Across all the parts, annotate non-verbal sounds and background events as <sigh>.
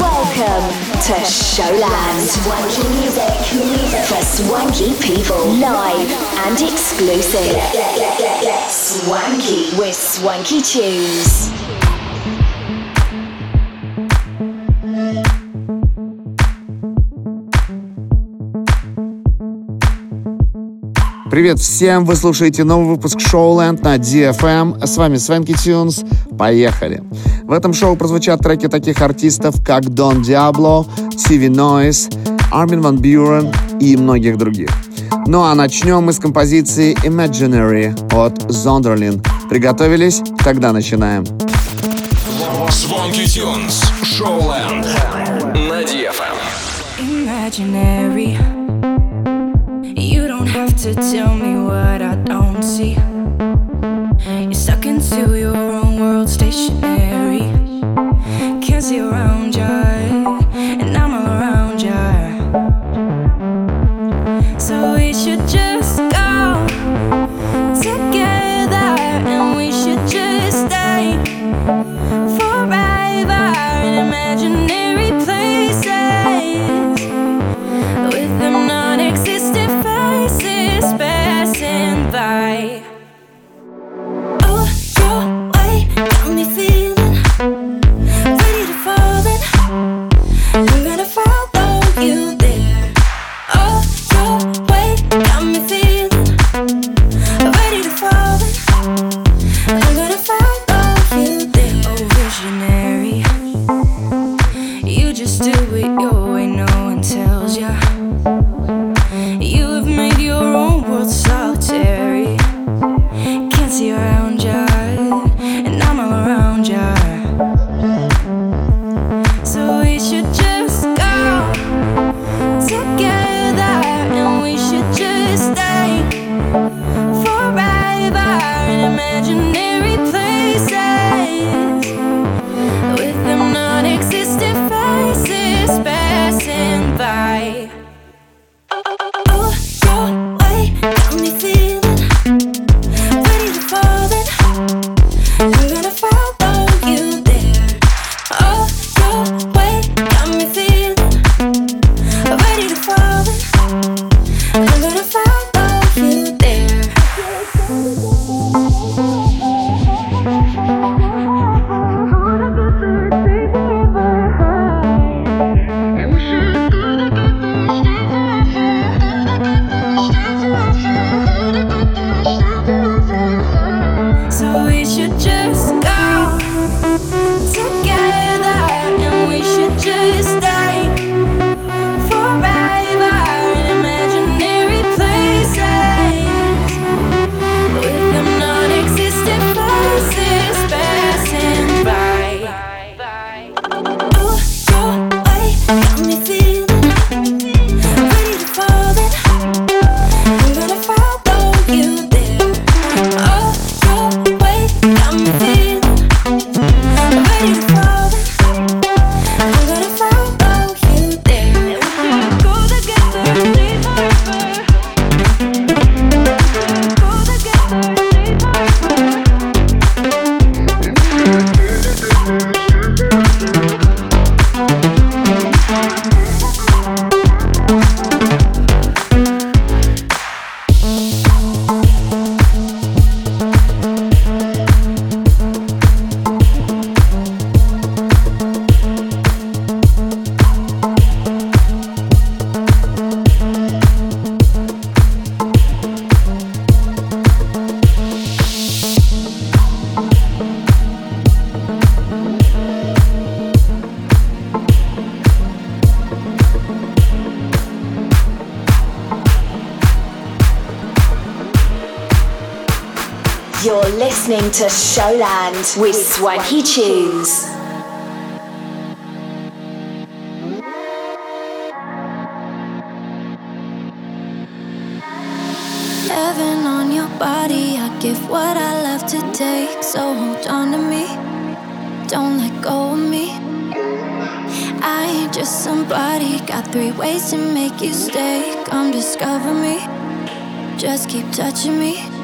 Welcome to Showland. Swanky music, music for swanky people. Live and exclusive. Swanky with swanky tunes. Привет всем! Вы слушаете новый выпуск Showland на DFM. Эм. С вами Свенки Тюнс. Поехали! В этом шоу прозвучат треки таких артистов, как Дон Диабло, Сиви Нойс, Армин Ван Бюрен и многих других. Ну а начнем мы с композиции Imaginary от Зондерлин. Приготовились? Тогда начинаем. Звонки Тюнс. Showland На DFM. Эм. Imaginary. to tell me why. Land with Swanky Tunes. Heaven on your body, I give what I love to take. So hold on to me, don't let go of me. I ain't just somebody, got three ways to make you stay. Come discover me, just keep touching me.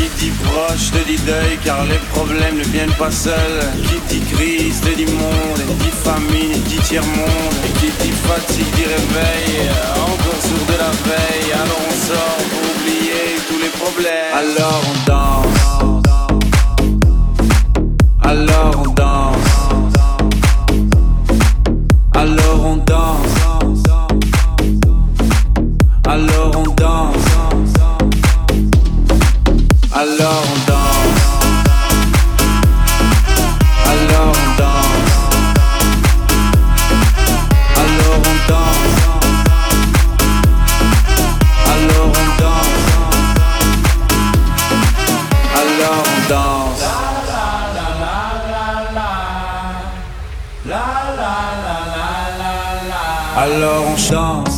Qui dit proche te dit deuil car les problèmes ne viennent pas seuls. Qui dit crise te dit monde, et dit famine et dit tiers-monde. Et qui dit fatigue dit réveil, encore sourd de la veille. Alors on sort pour oublier tous les problèmes. Alors on danse. Alors on danse. Alors on danse. Alors on danse. Alors on danse. Alors on danse. Alors on danse. Alors on danse. Alors on danse. Alors on chante.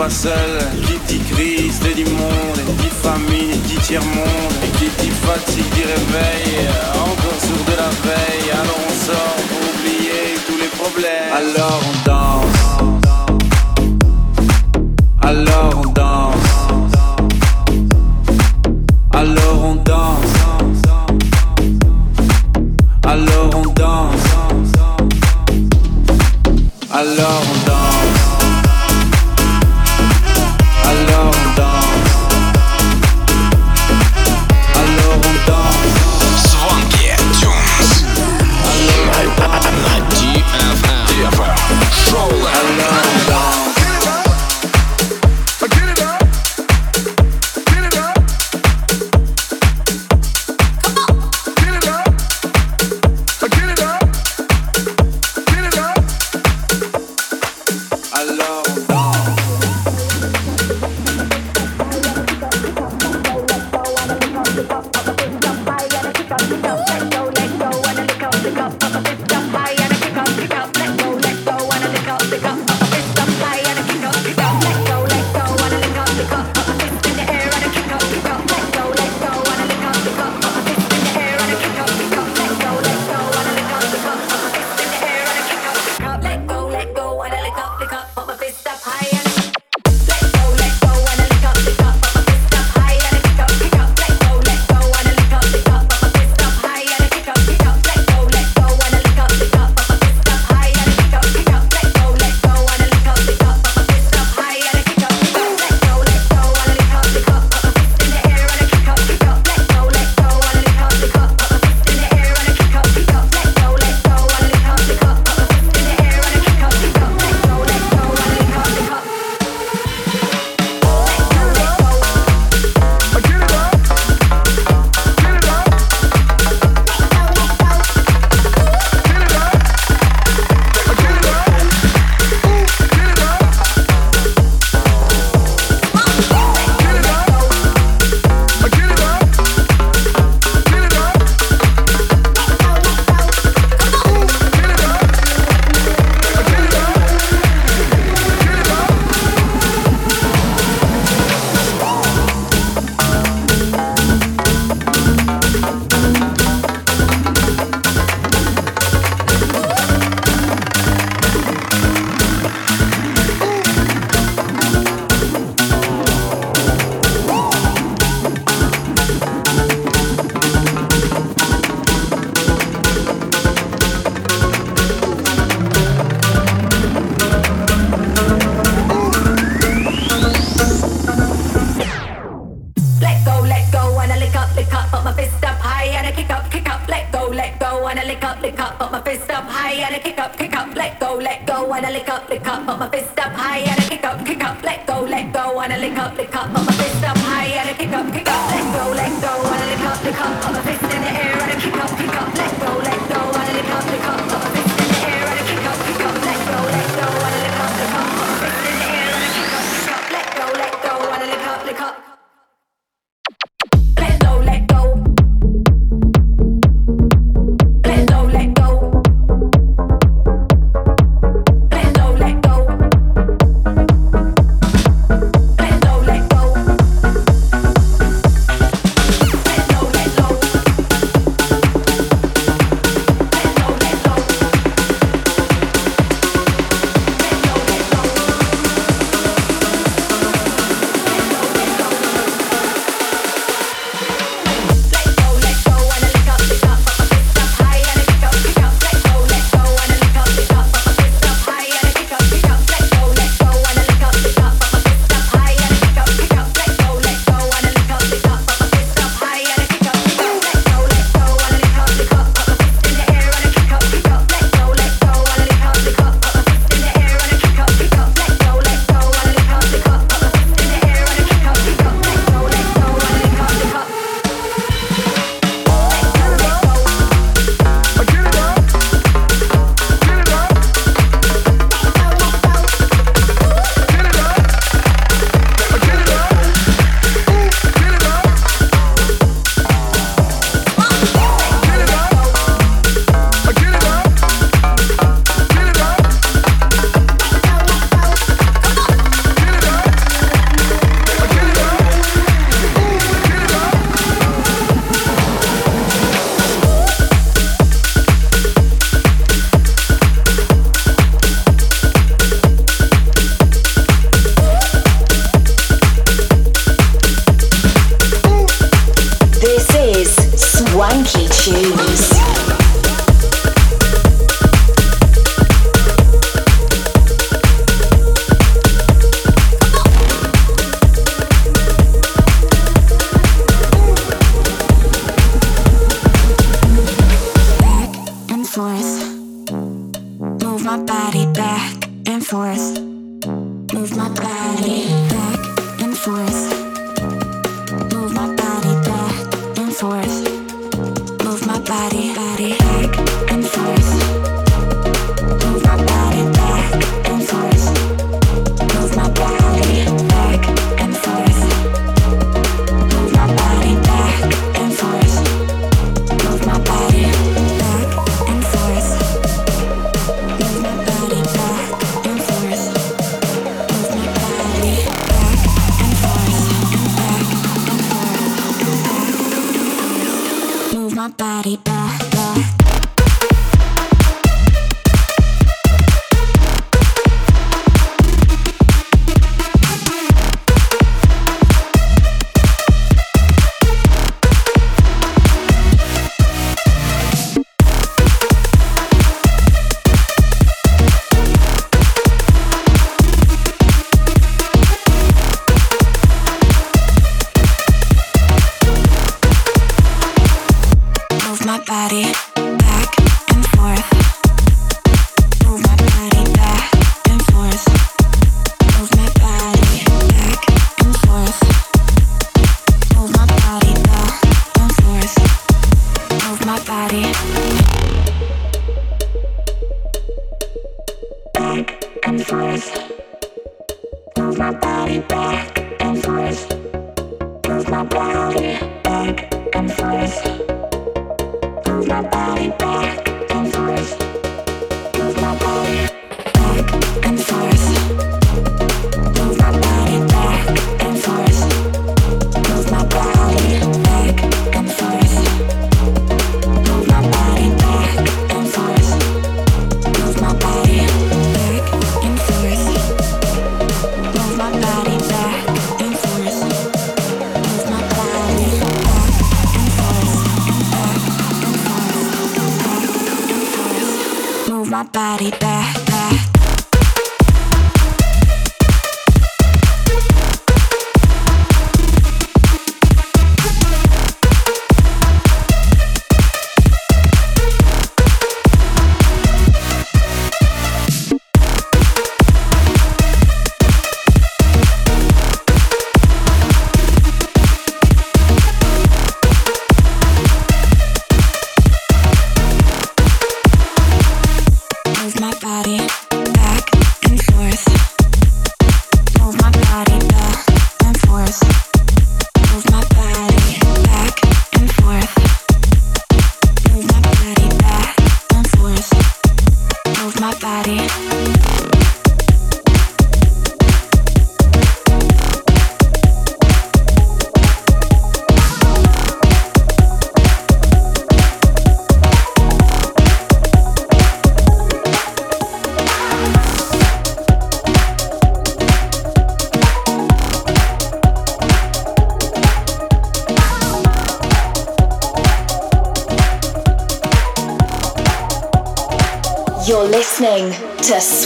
pas seul. Qui dit crise, dit monde, dit famine, dit tiers-monde. Et qui dit fatigue, dit réveil. wanna lick up, lick up,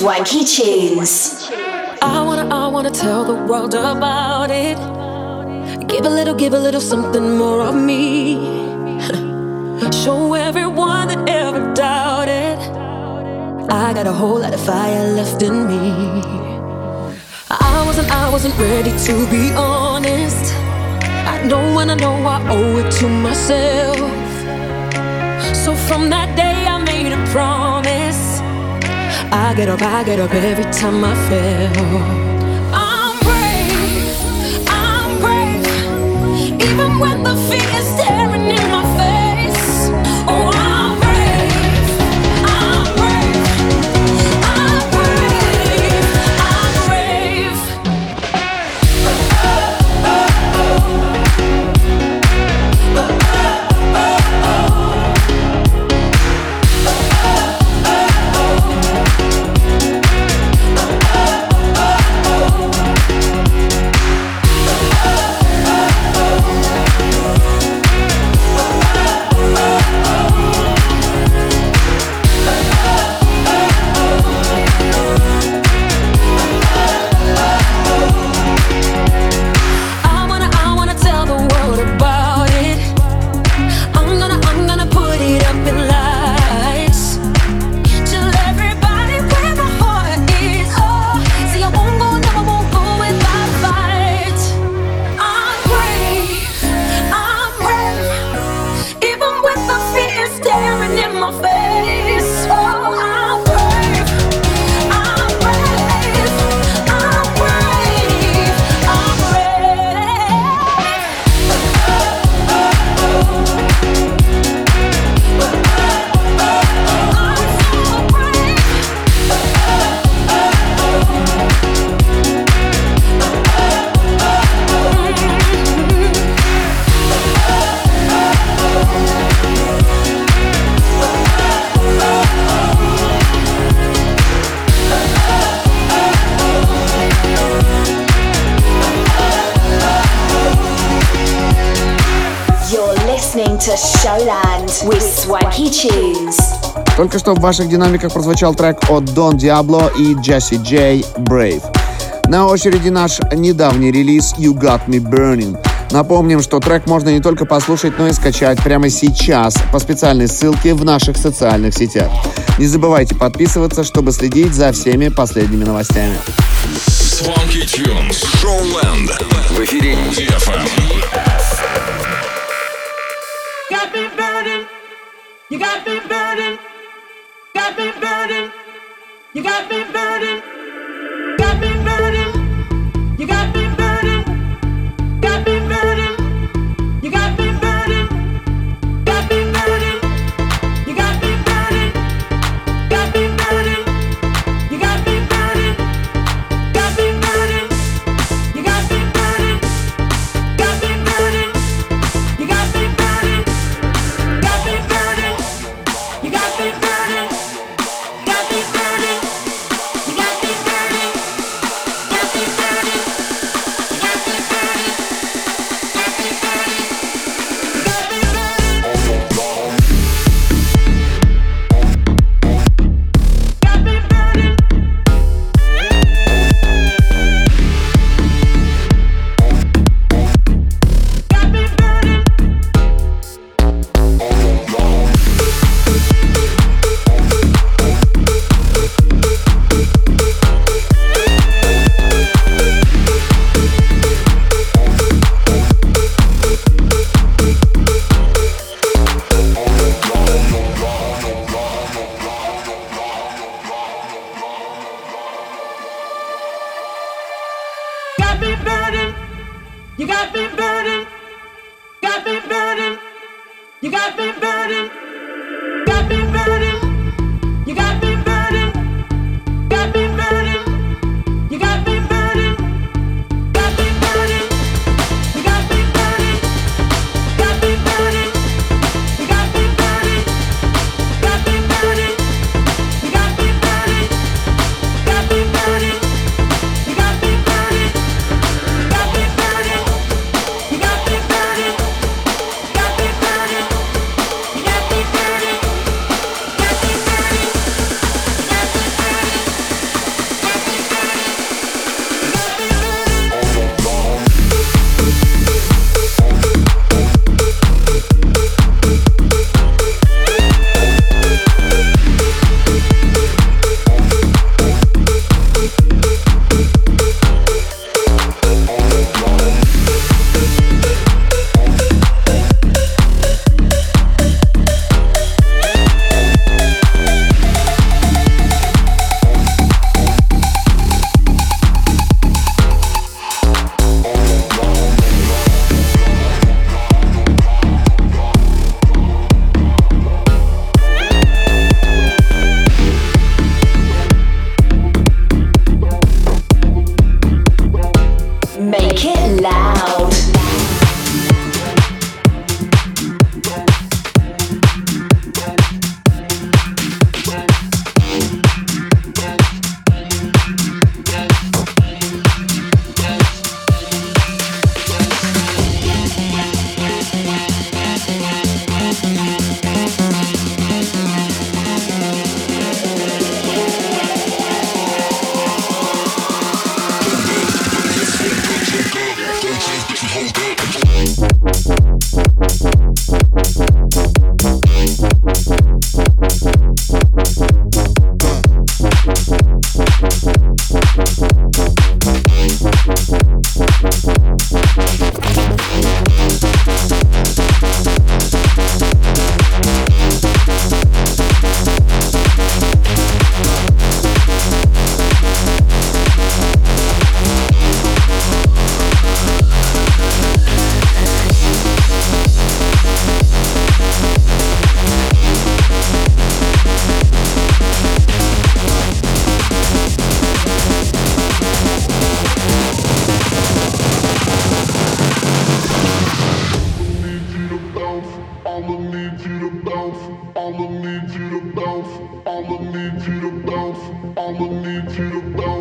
Swanky Tunes. I wanna, I wanna tell the world about it. Give a little, give a little something more of me. <laughs> Show everyone that ever doubted. I got a whole lot of fire left in me. I wasn't, I wasn't ready to be honest. I know when I know I owe it to myself. So from that day I made a promise. I get up, I get up every time I fail. I'm brave, I'm brave, even when the fear is staring in my face. Только что в ваших динамиках прозвучал трек от Don Diablo и Jesse J Brave. На очереди наш недавний релиз You Got Me Burning. Напомним, что трек можно не только послушать, но и скачать прямо сейчас по специальной ссылке в наших социальных сетях. Не забывайте подписываться, чтобы следить за всеми последними новостями. Swanky Tunes. Showland. В эфире DFM. Got me burning. You got me burning. Got me burning. You got me burning. Got me burning. You got me need you to bounce. I'ma need you to bounce.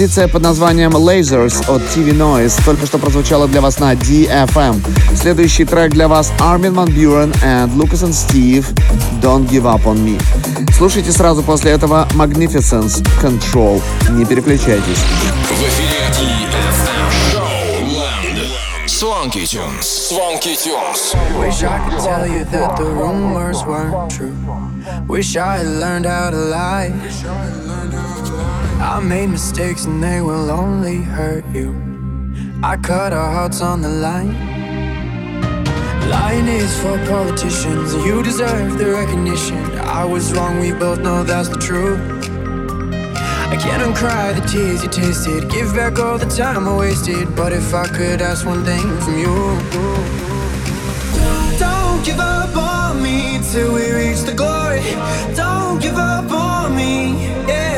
Композиция под названием Lasers от TV Noise только что прозвучала для вас на DFM. Следующий трек для вас Armin Van Buren and Lucas and Steve Don't Give Up On Me. Слушайте сразу после этого Magnificence Control. Не переключайтесь. В эфире DFM Showland. Swanky Tunes. Swanky Tunes. Wish I could tell you that the rumors weren't true. Wish I had learned how to lie. I made mistakes and they will only hurt you. I cut our hearts on the line. Lying is for politicians, you deserve the recognition. I was wrong, we both know that's the truth. I can't uncry the tears you tasted, give back all the time I wasted. But if I could ask one thing from you, don't give up on me till we reach the glory. Don't give up on me, yeah.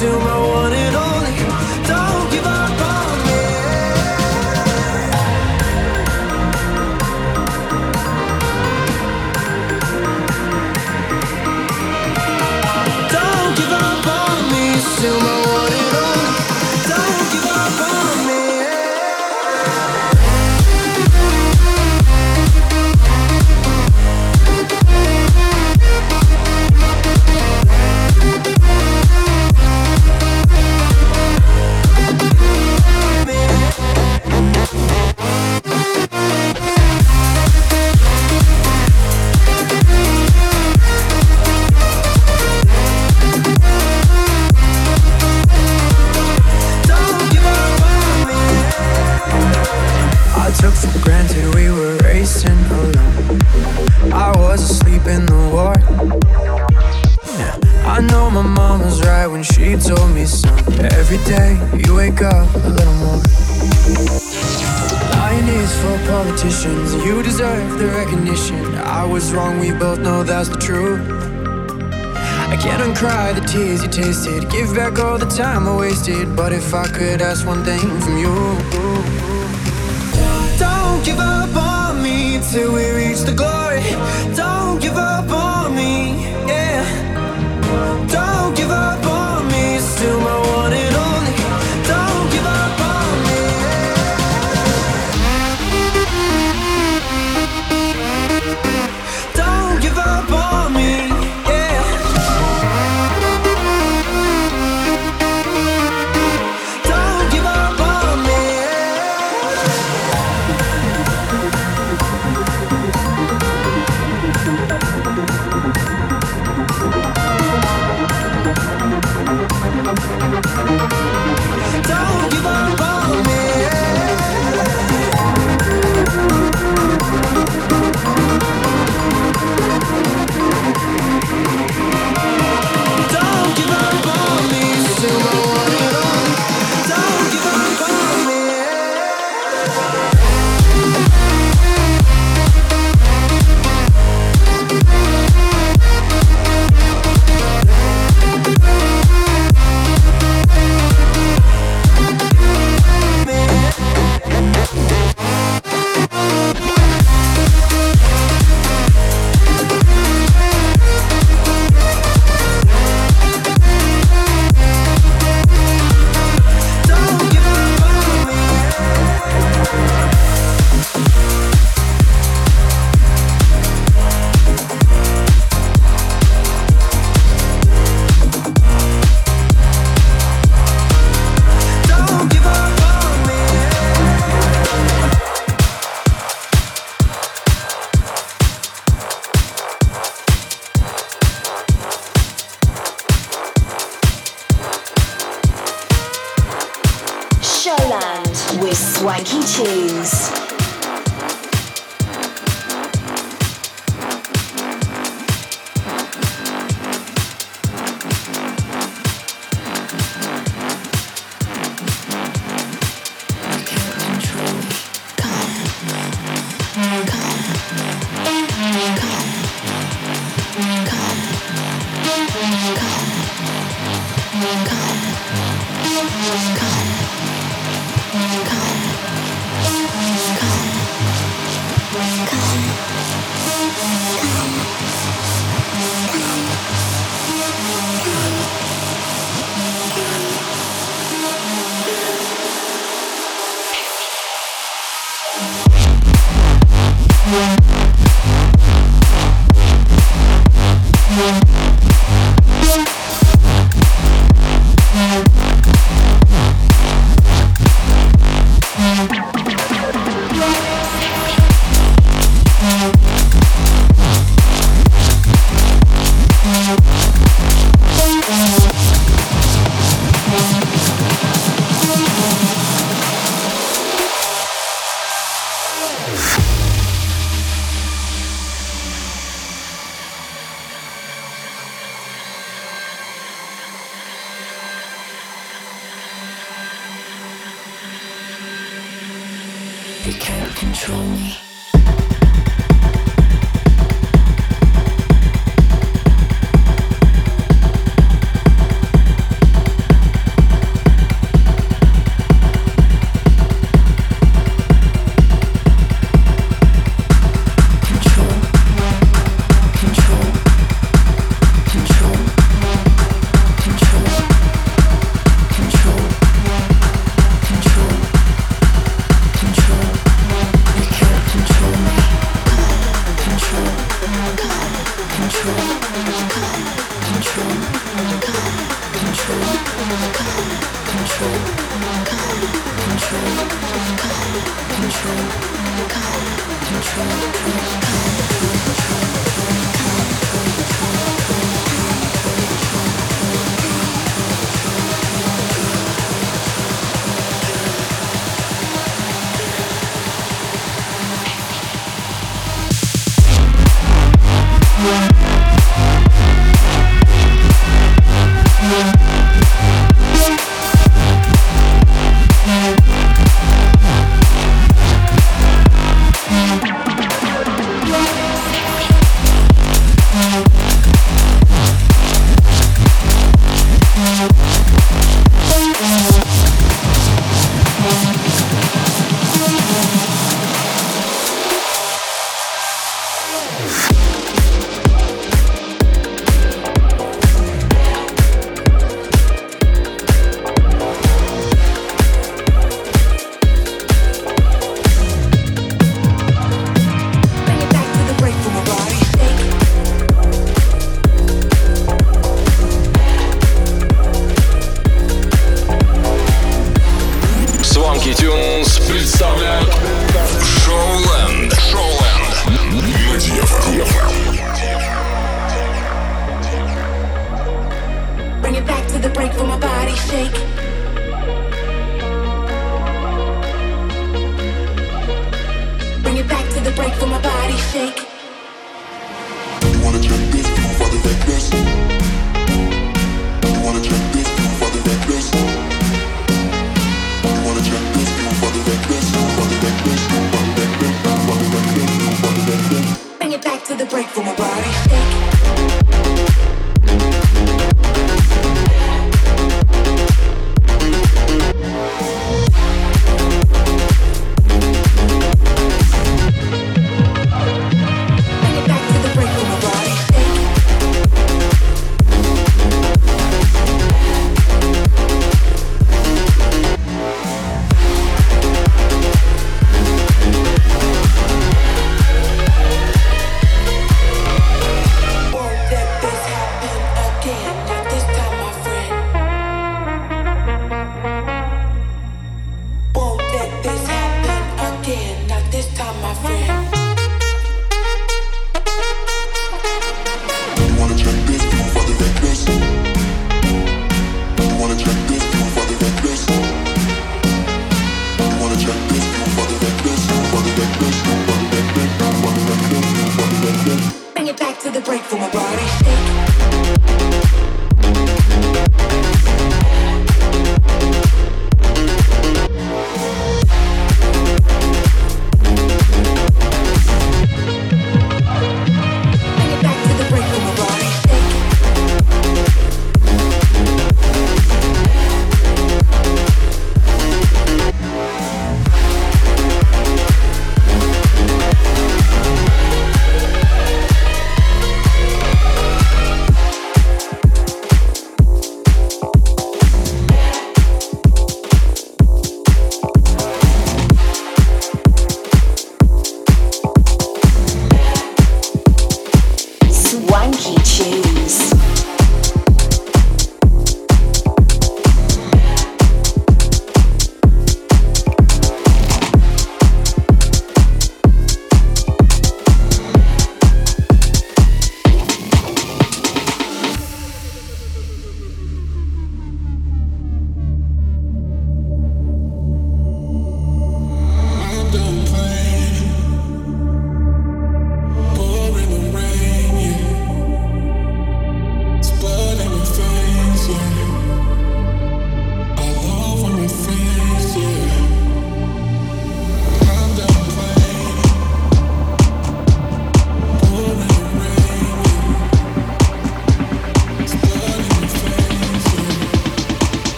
Still my one and only. Time I wasted. But if I could ask one thing from you,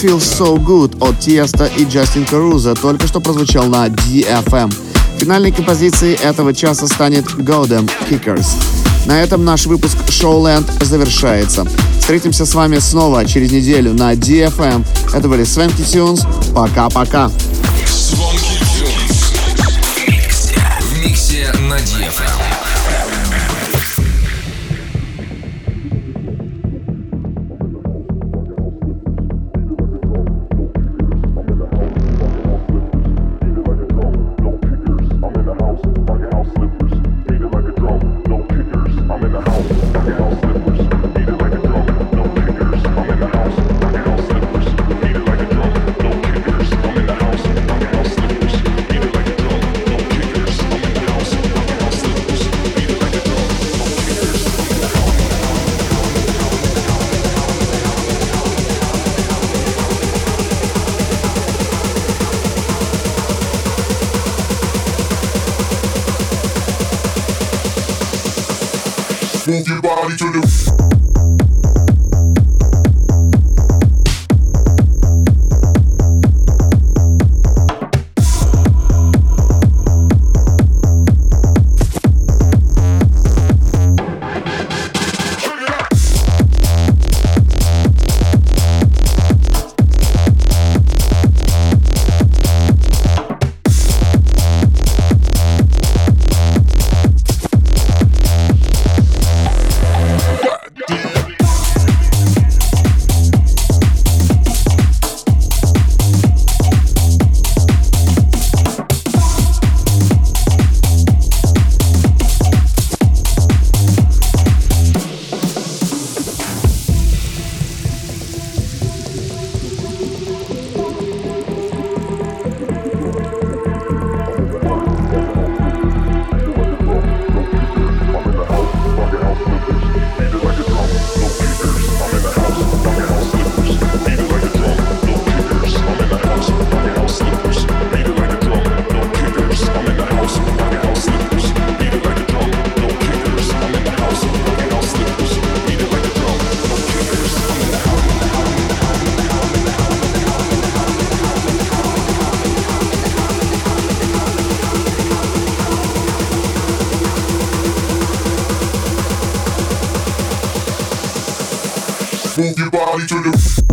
Feels So Good от Тиеста и Джастин Каруза только что прозвучал на DFM. Финальной композицией этого часа станет Godem Kickers. На этом наш выпуск Showland завершается. Встретимся с вами снова через неделю на DFM. Это были Свенки Тюнс. Пока-пока. Body to the